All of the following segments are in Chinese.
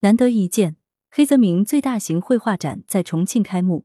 难得一见，黑泽明最大型绘画展在重庆开幕，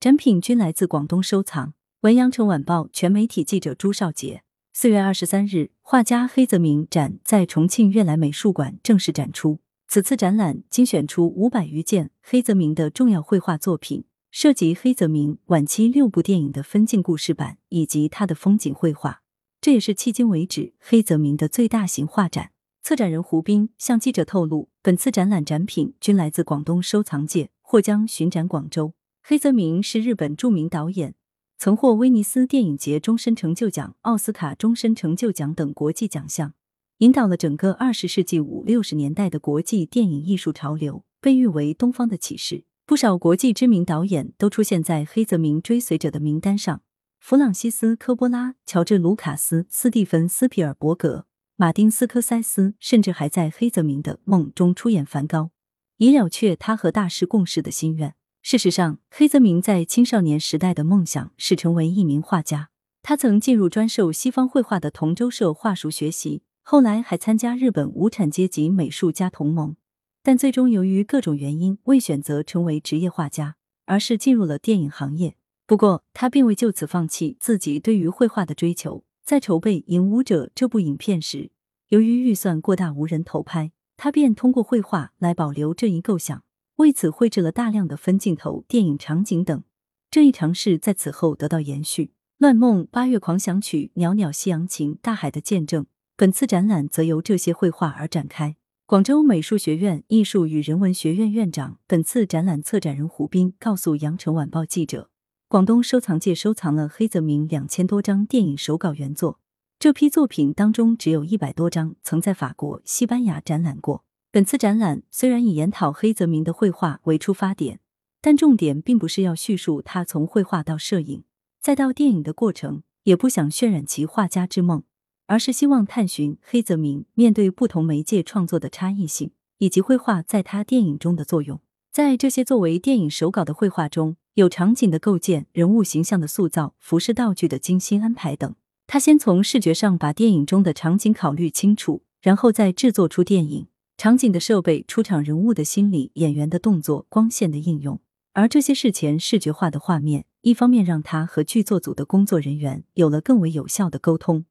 展品均来自广东收藏。文阳城晚报全媒体记者朱少杰。四月二十三日，画家黑泽明展在重庆悦来美术馆正式展出。此次展览精选出五百余件黑泽明的重要绘画作品，涉及黑泽明晚期六部电影的分镜故事版以及他的风景绘画。这也是迄今为止黑泽明的最大型画展。策展人胡斌向记者透露，本次展览展品均来自广东收藏界，或将巡展广州。黑泽明是日本著名导演，曾获威尼斯电影节终身成就奖、奥斯卡终身成就奖等国际奖项，引导了整个二十世纪五六十年代的国际电影艺术潮流，被誉为东方的启示。不少国际知名导演都出现在黑泽明追随者的名单上，弗朗西斯科波拉、乔治卢卡斯、斯蒂芬斯皮尔伯格。马丁斯科塞斯甚至还在黑泽明的梦中出演梵高，以了却他和大师共事的心愿。事实上，黑泽明在青少年时代的梦想是成为一名画家。他曾进入专授西方绘画的同州社画塾学习，后来还参加日本无产阶级美术家同盟，但最终由于各种原因未选择成为职业画家，而是进入了电影行业。不过，他并未就此放弃自己对于绘画的追求。在筹备《影舞者》这部影片时，由于预算过大无人投拍，他便通过绘画来保留这一构想，为此绘制了大量的分镜头、电影场景等。这一尝试在此后得到延续。《乱梦》《八月狂想曲》《袅袅夕阳情》《大海的见证》，本次展览则由这些绘画而展开。广州美术学院艺术与人文学院院长、本次展览策展人胡斌告诉羊城晚报记者。广东收藏界收藏了黑泽明两千多张电影手稿原作，这批作品当中只有一百多张曾在法国、西班牙展览过。本次展览虽然以研讨黑泽明的绘画为出发点，但重点并不是要叙述他从绘画到摄影再到电影的过程，也不想渲染其画家之梦，而是希望探寻黑泽明面对不同媒介创作的差异性，以及绘画在他电影中的作用。在这些作为电影手稿的绘画中，有场景的构建、人物形象的塑造、服饰道具的精心安排等。他先从视觉上把电影中的场景考虑清楚，然后再制作出电影场景的设备、出场人物的心理、演员的动作、光线的应用。而这些事前视觉化的画面，一方面让他和剧作组的工作人员有了更为有效的沟通，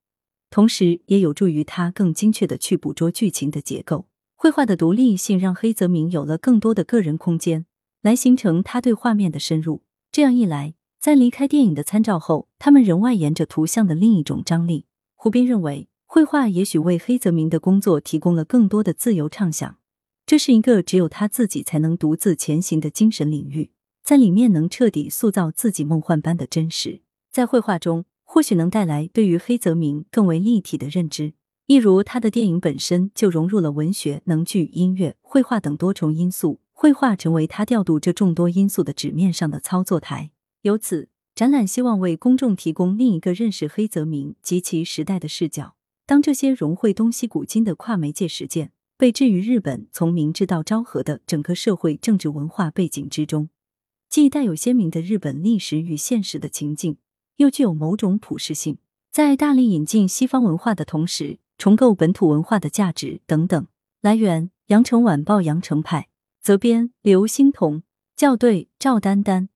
同时也有助于他更精确的去捕捉剧情的结构。绘画的独立性让黑泽明有了更多的个人空间。来形成他对画面的深入，这样一来，在离开电影的参照后，他们仍外延着图像的另一种张力。胡斌认为，绘画也许为黑泽明的工作提供了更多的自由畅想，这是一个只有他自己才能独自前行的精神领域，在里面能彻底塑造自己梦幻般的真实。在绘画中，或许能带来对于黑泽明更为立体的认知，一如他的电影本身就融入了文学、能剧、音乐、绘画等多重因素。绘画成为他调度这众多因素的纸面上的操作台。由此，展览希望为公众提供另一个认识黑泽明及其时代的视角。当这些融汇东西古今的跨媒介实践被置于日本从明治到昭和的整个社会政治文化背景之中，既带有鲜明的日本历史与现实的情境，又具有某种普适性，在大力引进西方文化的同时，重构本土文化的价值等等。来源：羊城晚报羊城派。责编：刘欣彤，校对：赵丹丹。